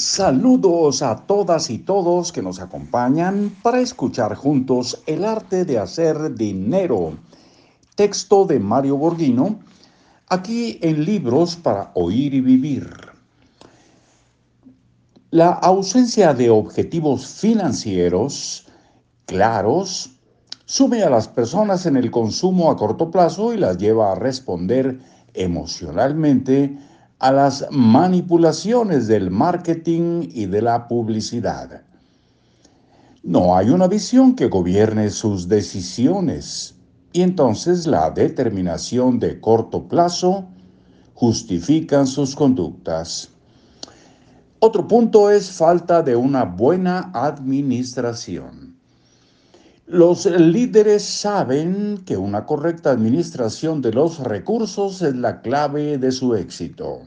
Saludos a todas y todos que nos acompañan para escuchar juntos El arte de hacer dinero. Texto de Mario Borghino, aquí en Libros para Oír y Vivir. La ausencia de objetivos financieros claros sume a las personas en el consumo a corto plazo y las lleva a responder emocionalmente a las manipulaciones del marketing y de la publicidad. No hay una visión que gobierne sus decisiones y entonces la determinación de corto plazo justifican sus conductas. Otro punto es falta de una buena administración. Los líderes saben que una correcta administración de los recursos es la clave de su éxito.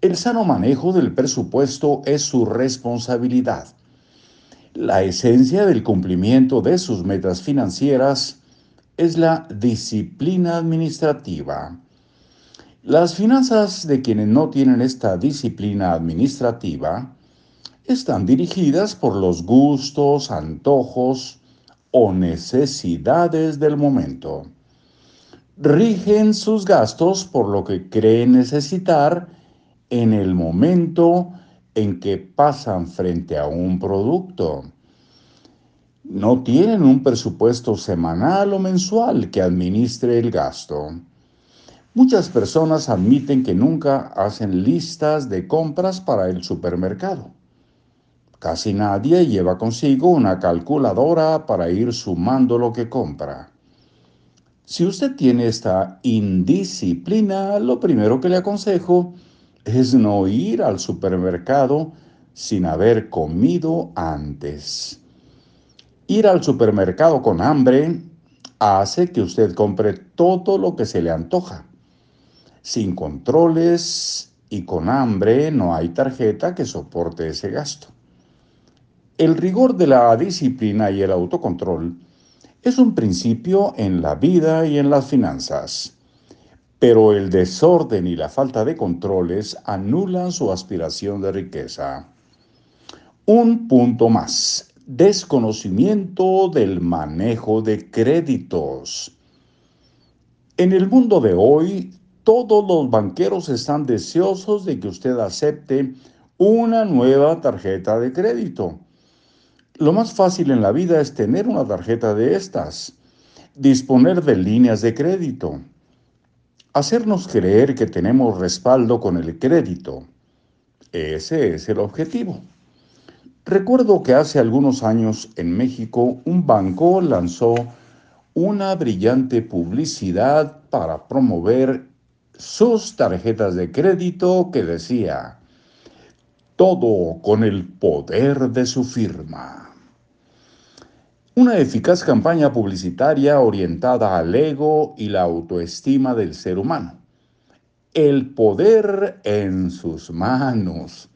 El sano manejo del presupuesto es su responsabilidad. La esencia del cumplimiento de sus metas financieras es la disciplina administrativa. Las finanzas de quienes no tienen esta disciplina administrativa están dirigidas por los gustos, antojos, o necesidades del momento. Rigen sus gastos por lo que creen necesitar en el momento en que pasan frente a un producto. No tienen un presupuesto semanal o mensual que administre el gasto. Muchas personas admiten que nunca hacen listas de compras para el supermercado. Casi nadie lleva consigo una calculadora para ir sumando lo que compra. Si usted tiene esta indisciplina, lo primero que le aconsejo es no ir al supermercado sin haber comido antes. Ir al supermercado con hambre hace que usted compre todo lo que se le antoja. Sin controles y con hambre no hay tarjeta que soporte ese gasto. El rigor de la disciplina y el autocontrol es un principio en la vida y en las finanzas, pero el desorden y la falta de controles anulan su aspiración de riqueza. Un punto más, desconocimiento del manejo de créditos. En el mundo de hoy, todos los banqueros están deseosos de que usted acepte una nueva tarjeta de crédito lo más fácil en la vida es tener una tarjeta de estas, disponer de líneas de crédito, hacernos creer que tenemos respaldo con el crédito. Ese es el objetivo. Recuerdo que hace algunos años en México un banco lanzó una brillante publicidad para promover sus tarjetas de crédito que decía, todo con el poder de su firma. Una eficaz campaña publicitaria orientada al ego y la autoestima del ser humano. El poder en sus manos.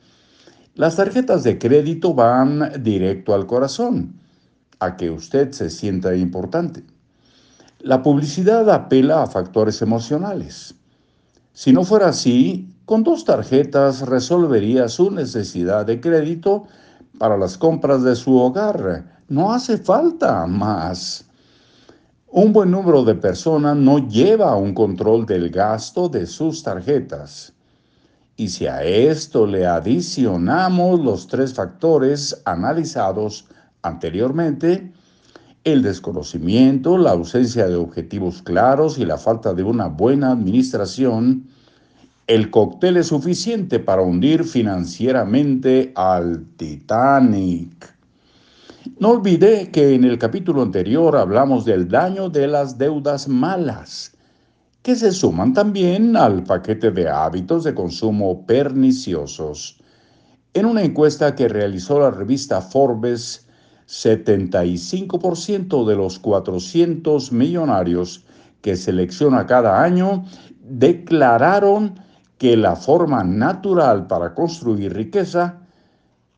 Las tarjetas de crédito van directo al corazón, a que usted se sienta importante. La publicidad apela a factores emocionales. Si no fuera así, con dos tarjetas resolvería su necesidad de crédito para las compras de su hogar no hace falta más. Un buen número de personas no lleva un control del gasto de sus tarjetas. Y si a esto le adicionamos los tres factores analizados anteriormente, el desconocimiento, la ausencia de objetivos claros y la falta de una buena administración, el cóctel es suficiente para hundir financieramente al Titanic. No olvidé que en el capítulo anterior hablamos del daño de las deudas malas, que se suman también al paquete de hábitos de consumo perniciosos. En una encuesta que realizó la revista Forbes, 75% de los 400 millonarios que selecciona cada año declararon que la forma natural para construir riqueza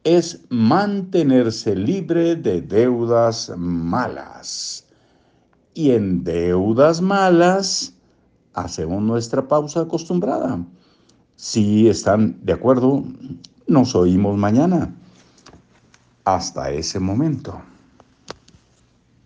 es mantenerse libre de deudas malas. Y en deudas malas hacemos nuestra pausa acostumbrada. Si están de acuerdo, Nos oímos mañana. Hasta ese momento.